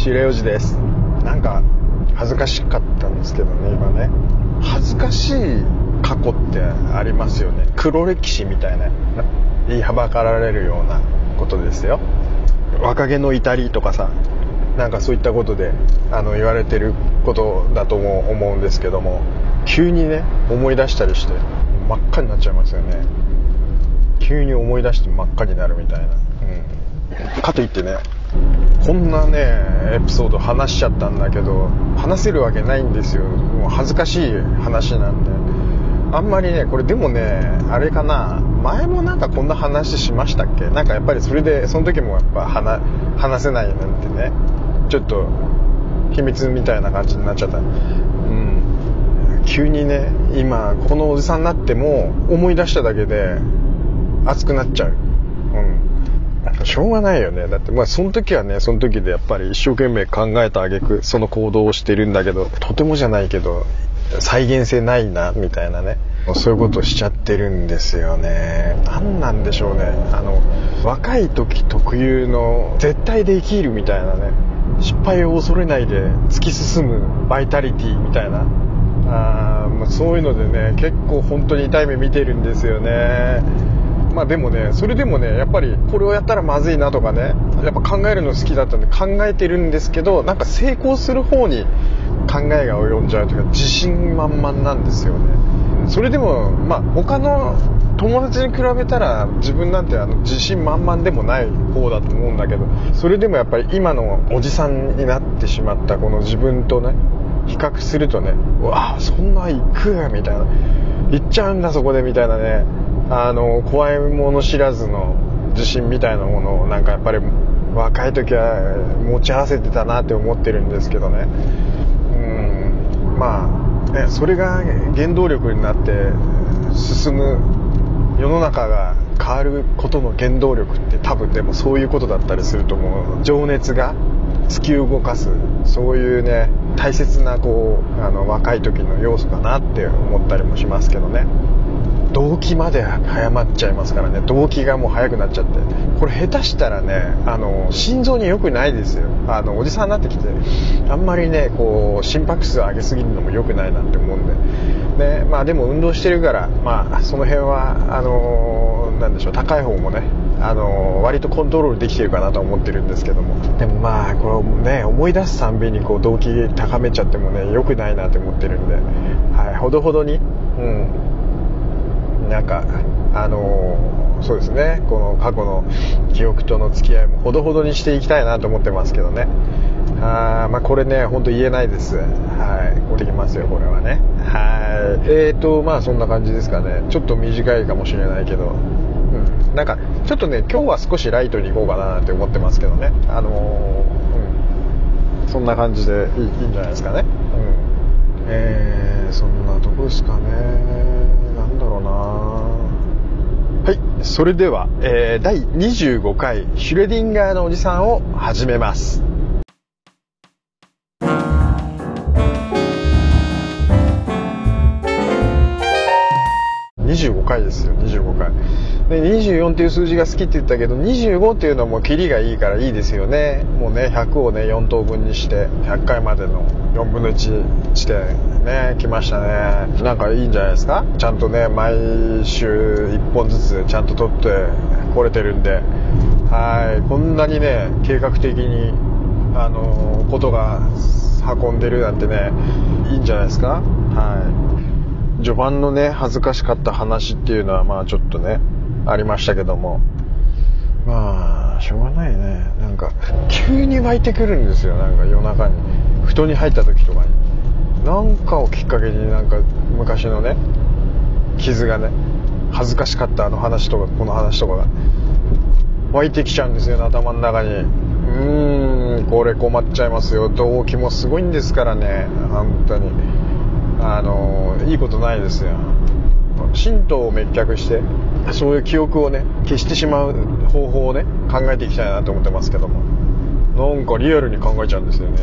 白四時です。なんか恥ずかしかったんですけどね今ね。恥ずかしい過去ってありますよね。黒歴史みたいな言いはばかられるようなことですよ。若気の至りとかさなんかそういったことであの言われてることだとも思うんですけども急にね思い出したりして真っ赤になっちゃいますよね。急に思い出して真っ赤になるみたいな、うん、かといってねこんなねエピソード話しちゃったんだけど話せるわけないんですよ。もう恥ずかしい話なんで。あんまりねこれでもねあれかな。前もなんかこんな話しましたっけ？なんかやっぱりそれでその時もやっぱ話せないなんてね。ちょっと秘密みたいな感じになっちゃった。うん。急にね今このおじさんになっても思い出しただけで熱くなっちゃう。しょうがないよね。だってまあその時はねその時でやっぱり一生懸命考えた挙句その行動をしてるんだけどとてもじゃないけど再現性ないなみたいなね。そういうことしちゃってるんですよね。何なんでしょうね。あの若い時特有の絶対できるみたいなね。失敗を恐れないで突き進むバイタリティみたいな。あ、まあ、そういうのでね結構本当に痛い目見てるんですよね。まあでもねそれでもねやっぱりこれをやったらまずいなとかねやっぱ考えるの好きだったんで考えてるんですけどなんか成功する方に考えが及んじゃうというか自信満々なんですよね。それでもまあ他の友達に比べたら自分なんてあの自信満々でもない方だと思うんだけどそれでもやっぱり今のおじさんになってしまったこの自分とね比較するとねうわあそんな行くみたいな。行っちゃうんだそこでみたいなね。あの怖いもの知らずの自信みたいなものをなんかやっぱり若い時は持ち合わせてたなって思ってるんですけどね。うん。まあそれが原動力になって進む世の中が変わることの原動力って多分でもそういうことだったりすると思う。情熱が突き動かすそういうね大切なこうあの若い時の要素かなって思ったりもしますけどね。動機まで早まっちゃいますからね。動機がもう早くなっちゃって。これ下手したらねあの心臓に良くないですよ。あのおじさんになってきてあんまりねこう心拍数上げすぎるのも良くないなって思うんで。ねまあでも運動してるからまあその辺はあのなでしょう高い方もねあの割とコントロールできてるかなと思ってるんですけども。でもまあこれね思い出すたんびにこう動機高めちゃってもね良くないなって思ってるんで、はい、ほどほどに。うん。なんかあのー、そうですね。この過去の記憶との付き合いもほどほどにしていきたいなと思ってますけどね。あまあこれねほんと言えないです。はい。これできますよこれはね。はい。えーとまあそんな感じですかね。ちょっと短いかもしれないけど。うん。なんかちょっとね今日は少しライトに行こうかなって思ってますけどね。あのー、うん。そんな感じでいいいいんじゃないですかね。うん。えー、そんなとこですかね。ろうな。はいそれでは、えー、第25回シュレディンガーのおじさんを始めます。25回ですよ25回。で24っていう数字が好きって言ったけど25っていうのはもうキリがいいからいいですよね。もうね100をね4等分にして100回までの4分の1してね来ましたね。なんかいいんじゃないですか？ちゃんとね毎週1本ずつちゃんと撮ってこれてるんで。はい。こんなにね計画的にあのことが運んでるなんてねいいんじゃないですか？はい。序盤のね恥ずかしかった話っていうのはまあちょっとねありましたけども。まあしょうがないね。なんか急に湧いてくるんですよ。なんか夜中に。布団に入った時とかに。なんかをきっかけになんか昔のね傷がね恥ずかしかったあの話とかこの話とかが湧いてきちゃうんですよね頭の中に。うーんこれ困っちゃいますよ。動機もすごいんですからね。本当に。あのいいことないですよ。神道を滅却してそういう記憶をね消してしまう方法をね考えていきたいなと思ってますけども。なんかリアルに考えちゃうんですよね。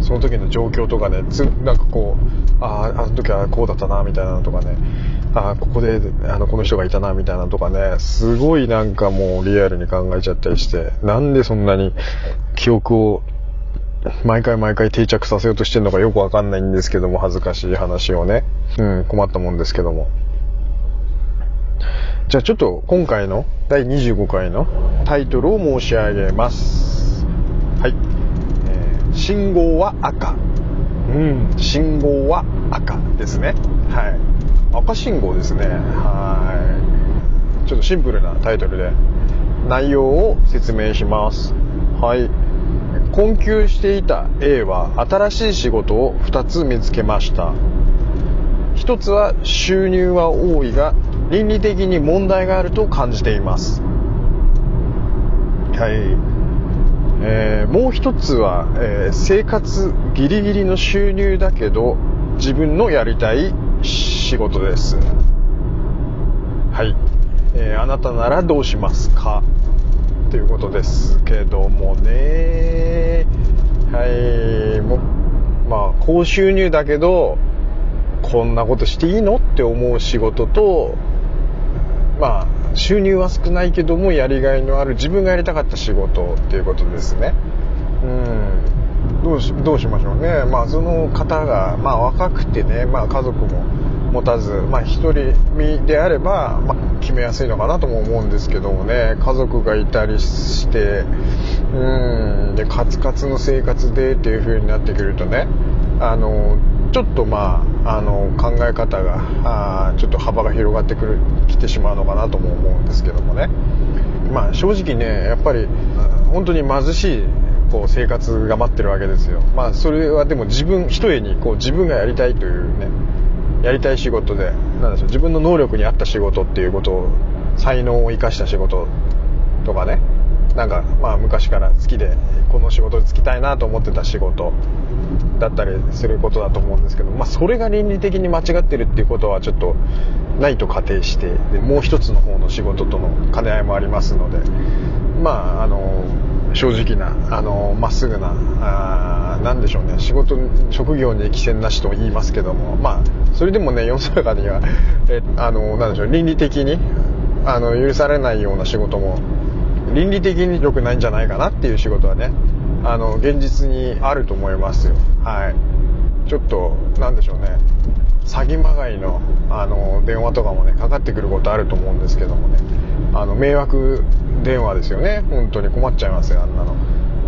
その時の状況とかねつなんかこうあああの時はこうだったなみたいなのとかね。ああここであのこの人がいたなみたいなのとかね。すごいなんかもうリアルに考えちゃったりして。なんでそんなに記憶を毎回毎回定着させようとしてるのかよくわかんないんですけども、恥ずかしい話をね。うん、困ったもんですけども。じゃあちょっと今回の第25回のタイトルを申し上げます。はい。えー、信号は赤。うん、信号は赤ですね。はい。赤信号ですね。はい。ちょっとシンプルなタイトルで内容を説明します。はい。困窮していた A は新しい仕事を2つ見つけました1つは収入は多いが倫理的に問題があると感じています。はい。えー、もう一つは、えー、生活ギリギリの収入だけど自分のやりたい仕事です。はい、えー、あなたならどうしますか？ということですけどもね。はい。もまあ高収入だけどこんなことしていいの？って思う仕事とまあ収入は少ないけどもやりがいのある自分がやりたかった仕事っていうことですね。うん。どうしどうしましょうね。まあその方がまあ若くてねまあ家族も持たず、まあ、一人身であれば、まあ、決めやすいのかなとも思うんですけどもね。家族がいたりしてうん。でカツカツの生活でっていう風になってくるとねあのちょっとまああの考え方があちょっと幅が広がってくるきてしまうのかなとも思うんですけどもね。まあ正直ねやっぱり本当に貧しいこう生活が待ってるわけですよ。まあそれはでも自分一重にこう自分がやりたいというねやりたい仕事でなんでしょう自分の能力に合った仕事っていうことを才能を生かした仕事とかね。なんかまあ昔から好きでこの仕事に就きたいなと思ってた仕事。だったりすることだと思うんですけど、まあ、それが倫理的に間違ってるっていうことはちょっとないと仮定してでもう一つの方の仕事との兼ね合いもありますのでまああの正直なあのまっすぐなあなんでしょうね仕事職業に寄せなしと言いますけどもまあそれでもね世の中にはえあのなんでしょう倫理的にあの許されないような仕事も倫理的に良くないんじゃないかなっていう仕事はねあの現実にあると思いますよ。はい。ちょっとなんでしょうね。詐欺まがいのあの電話とかもねかかってくることあると思うんですけどもね。あの迷惑電話ですよね。本当に困っちゃいますよあんなの。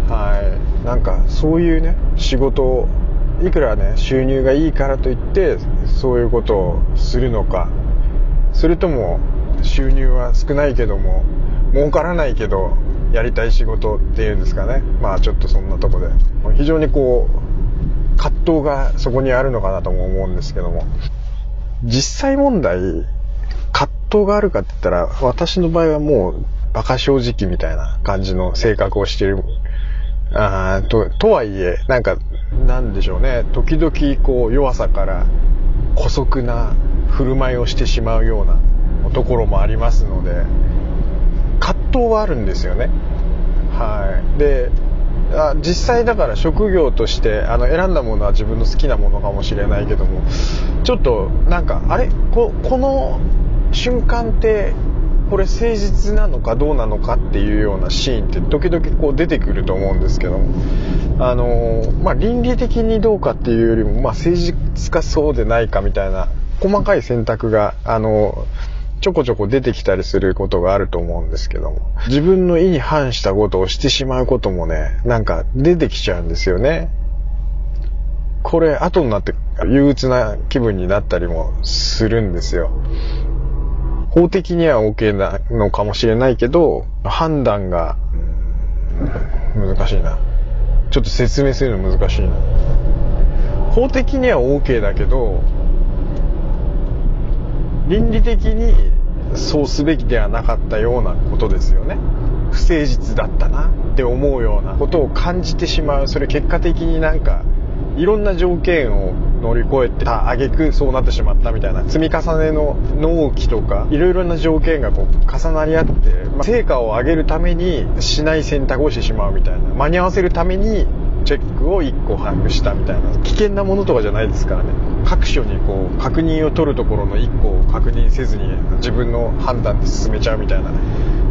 はい。なんかそういうね仕事をいくらね収入がいいからといってそういうことをするのか。それとも収入は少ないけども儲からないけどやりたい仕事っていうんですかね。まあちょっとそんなとこで。非常にこう葛藤がそこにあるのかなとも思うんですけども。実際問題葛藤があるかって言ったら私の場合はもう馬鹿正直みたいな感じの性格をしている。あととはいえなんかなんでしょうね。時々こう弱さから姑息な振る舞いをしてしまうようなところもありますので葛藤はあるんですよね。はい、であ実際だから職業としてあの選んだものは自分の好きなものかもしれないけどもちょっとなんかあれ？ここの瞬間ってこれ誠実なのかどうなのかっていうようなシーンって時々こう出てくると思うんですけどあのまあ倫理的にどうかっていうよりもまあ誠実かそうでないかみたいな細かい選択があのちょこちょこ出てきたりすることがあると思うんですけども、自分の意に反したことをしてしまうこともね、なんか出てきちゃうんですよね。これ後になって憂鬱な気分になったりもするんですよ。法的には OK なのかもしれないけど、判断が難しいな。ちょっと説明するの難しいな。法的には OK だけど、倫理的にそうすべきではなかったようなことですよね。不誠実だったなって思うようなことを感じてしまう。それ結果的になんかいろんな条件を乗り越えてた挙句そうなってしまったみたいな積み重ねの納期とかいろいろな条件がこう重なり合って、まあ、成果を上げるためにしない選択をしてしまうみたいな間に合わせるためにチェックを1個把握したみたいな。危険なものとかじゃないですからね。各所にこう確認を取るところの1個を確認せずに自分の判断で進めちゃうみたいな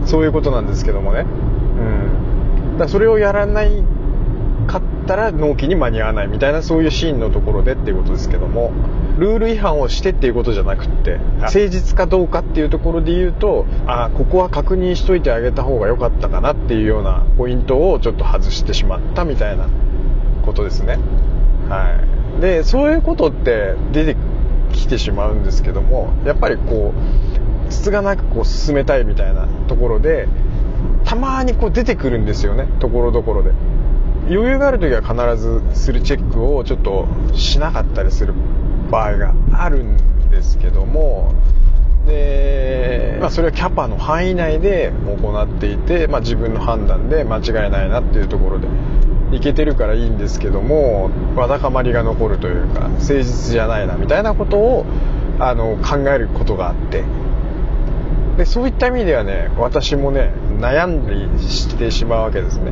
そういうことなんですけどもね。うん。だそれをやらないかっったら納期に間に合わないみたいなそういうシーンのところでっていうことですけども。ルール違反をしてっていうことじゃなくって誠実かどうかっていうところで言うとあここは確認しといてあげた方が良かったかなっていうようなポイントをちょっと外してしまったみたいなことですね。はい。でそういうことって出てきてしまうんですけどもやっぱりこうつつがなくこう進めたいみたいなところでたまにこう出てくるんですよねところどころで。余裕がある時は必ずするチェックをちょっとしなかったりする場合があるんですけどもで、まあ、それはキャパの範囲内で行っていて、まあ、自分の判断で間違いないなっていうところで。いけてるからいいんですけどもわだかまりが残るというか誠実じゃないなみたいなことをあの考えることがあって。でそういった意味ではね私もね悩んでしてしまうわけですね。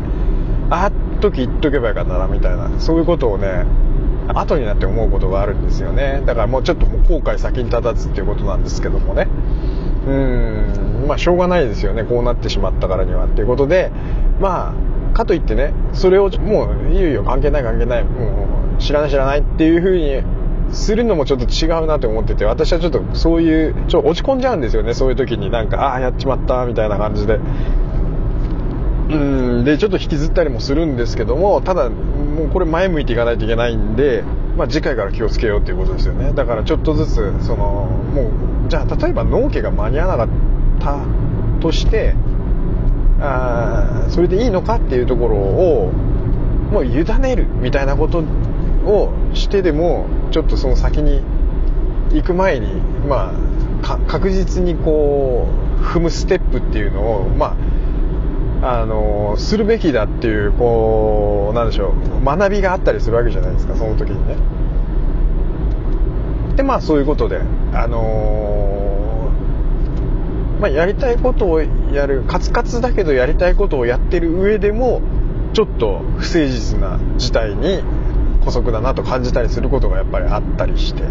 あっ時言っとけばよかったなみたいなそういうことをね後になって思うことがあるんですよね。だからもうちょっと後悔先に立たずっていうことなんですけどもね。うんまあしょうがないですよね。こうなってしまったからにはっていうことでまあかといってねそれをもういよいよ。関係ない関係ない。もう知らない知らないっていうふうにするのもちょっと違うなって思ってて私はちょっとそういうちょっと落ち込んじゃうんですよね。そういう時になんかああやっちまったみたいな感じで。うんでちょっと引きずったりもするんですけどもただもうこれ前向いていかないといけないんで、まあ、次回から気をつけようっていうことですよね。だからちょっとずつそのもうじゃあ例えば納期が間に合わなかったとしてあそれでいいのかっていうところをもう委ねるみたいなことをしてでもちょっとその先に行く前にまあ確実にこう踏むステップっていうのをまああのするべきだっていうこうなんでしょう学びがあったりするわけじゃないですかその時にね。でまあそういうことであのまあ、やりたいことをやるカツカツだけどやりたいことをやってる上でもちょっと不誠実な事態に姑息だなと感じたりすることがやっぱりあったりして。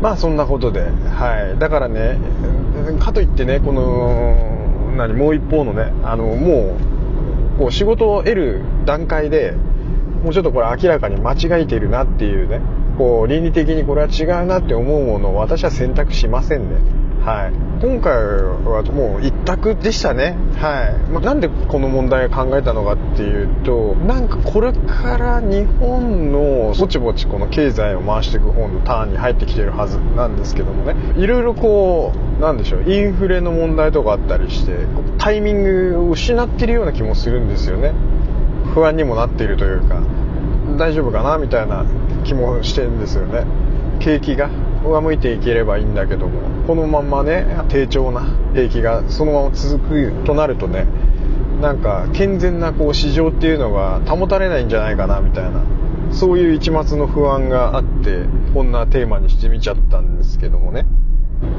まあそんなことではい。だからねかといってねこの何もう一方のねあのもうこう仕事を得る段階でもうちょっとこれ明らかに間違えてるなっていうねこう倫理的にこれは違うなって思うものを私は選択しませんね。はい。今回はもう一択でしたね。はい、まあ、なんでこの問題を考えたのかっていうとなんかこれから日本のぼちぼちこの経済を回していく方のターンに入ってきてるはずなんですけどもね。いろいろこうなんでしょうインフレの問題とかあったりしてタイミングを失ってるような気もするんですよね。不安にもなっているというか大丈夫かなみたいな気もしてるんですよね。景気が。上向いていければいいんだけどもこのままね低調な景気がそのまま続くとなるとねなんか健全なこう市場っていうのが保たれないんじゃないかなみたいなそういう一末の不安があってこんなテーマにしてみちゃったんですけどもね。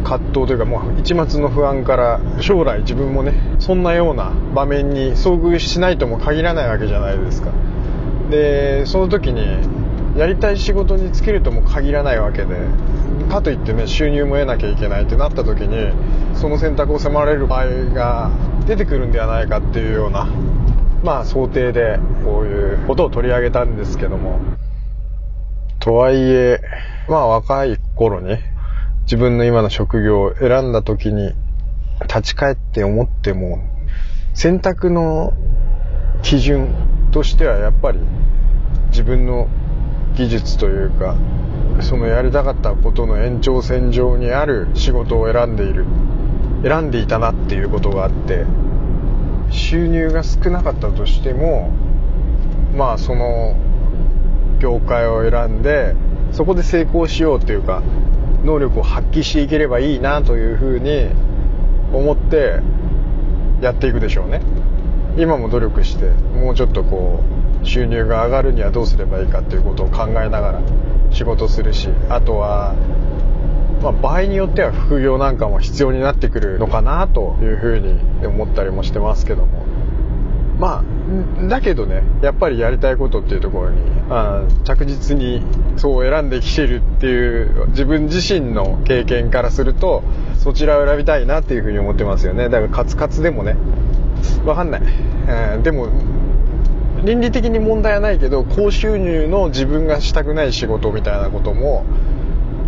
葛藤というかもう一末の不安から将来自分もねそんなような場面に遭遇しないとも限らないわけじゃないですか。でその時にやりたい仕事に就けるとも限らないわけでかといってね収入も得なきゃいけないってなった時にその選択を迫られる場合が出てくるんではないかっていうようなまあ想定でこういうことを取り上げたんですけども。とはいえまあ若い頃に自分の今の職業を選んだ時に立ち返って思っても選択の基準としてはやっぱり自分の技術というかそのやりたかったことの延長線上にある仕事を選んでいる。選んでいたなっていうことがあって収入が少なかったとしてもまあその業界を選んでそこで成功しようというか能力を発揮していければいいなというふうに思ってやっていくでしょうね。今も努力してもうちょっとこう収入が上がるにはどうすればいいかっていうことを考えながら仕事するしあとは、まあ、場合によっては副業なんかも必要になってくるのかなというふうに思ったりもしてますけども。まあだけどねやっぱりやりたいことっていうところにあ着実にそう選んできてるっていう自分自身の経験からするとそちらを選びたいなっていうふうに思ってますよね。だからカツカツでもね。わかんない、えー、でも倫理的に問題はないけど高収入の自分がしたくない仕事みたいなことも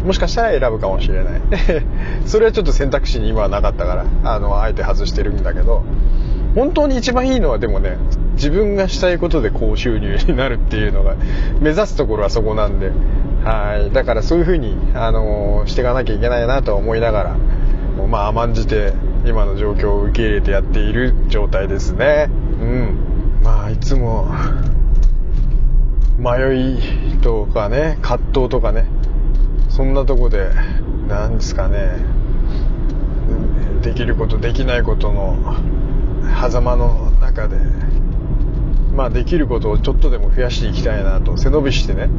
もしかしたら選ぶかもしれない。それはちょっと選択肢に今はなかったからあのあえて外してるんだけど本当に一番いいのはでもね自分がしたいことで高収入になるっていうのが目指すところはそこなんで。はい。だからそういうふうに、あのしていかなきゃいけないなと思いながらまあ甘んじて今の状況を受け入れてやっている状態ですね。うん。まあいつも迷いとかね葛藤とかねそんなとこで何ですかねできることできないことの狭間の中でまあできることをちょっとでも増やしていきたいなと背伸びしてね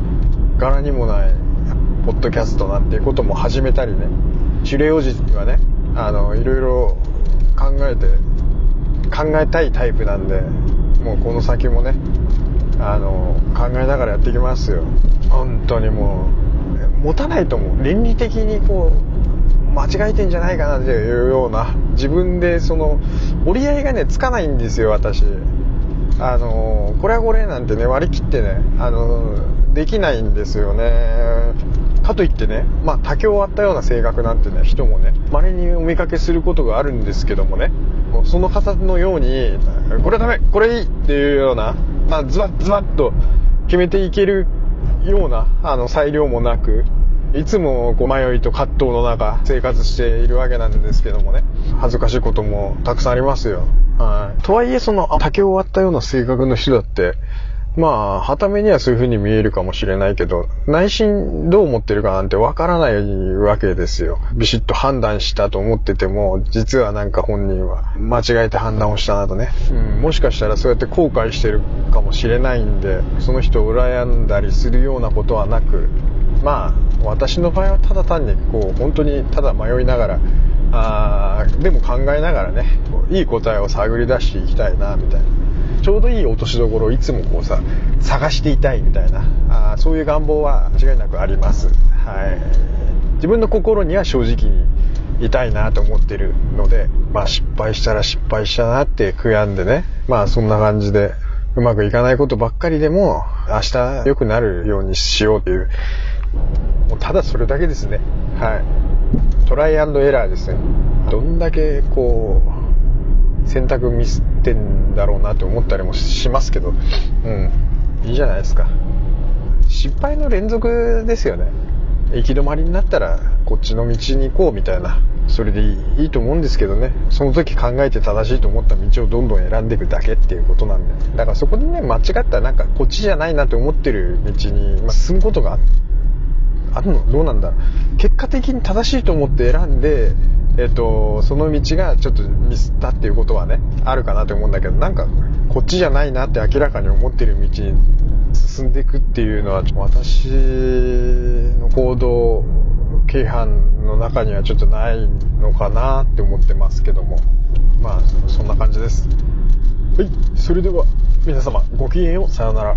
柄にもないポッドキャストなんていうことも始めたりね狩猟時はねあのいろいろ考えて考えたいタイプなんでもうこの先もねあの考えながらやっていきますよ。本当にもう持たないと思う。倫理的にこう間違えてんじゃないかなっていうような自分でその折り合いがねつかないんですよ私。あのこれはこれなんてね割り切ってねあのできないんですよね。かといってねまあ多境あったような性格なんてね人もね稀にお見かけすることがあるんですけどもね。その方のようにこれダメこれいいっていうような、まあ、ズバッズバッと決めていけるようなあの裁量もなくいつもこう迷いと葛藤の中生活しているわけなんですけどもね恥ずかしいこともたくさんありますよ。はい。とはいえその竹を割ったような性格の人だってまあ、はためにはそういう風に見えるかもしれないけど、内心どう思ってるかなんてわからないわけですよ。ビシッと判断したと思ってても、実はなんか本人は間違えて判断をしたなとね。うん、もしかしたらそうやって後悔してるかもしれないんで、その人を羨んだりするようなことはなく、まあ、私の場合はただ単にこう、本当にただ迷いながら、あでも考えながらね、いい答えを探り出していきたいな、みたいな。ちょうどいい落としどころをいつもこうさ探していたいみたいなあそういう願望は間違いなくあります、はい、自分の心には正直にいたいなと思ってるので、まあ、失敗したら失敗したなって悔やんでねまあそんな感じでうまくいかないことばっかりでも明日良くなるようにしようというもうただそれだけですね。はい。トライアンドエラーですね。どんだけこう選択ミスってんだろうなって思ったりもしますけど、うん、いいじゃないですか。失敗の連続ですよね。行き止まりになったらこっちの道に行こうみたいな。それでいいと思うんですけどね。その時考えて正しいと思った道をどんどん選んでいくだけっていうことなんで。だからそこでね、間違ったなんかこっちじゃないなって思ってる道に、ま進むことがあるのどうなんだろう。結果的に正しいと思って選んで、えっと、その道がちょっとミスったっていうことはね、あるかなと思うんだけど、なんか、こっちじゃないなって明らかに思ってる道に進んでいくっていうのは、私の行動、規範の中にはちょっとないのかなって思ってますけども、まあ、そんな感じです。はい、それでは、皆様、ごきげんよう、さようなら。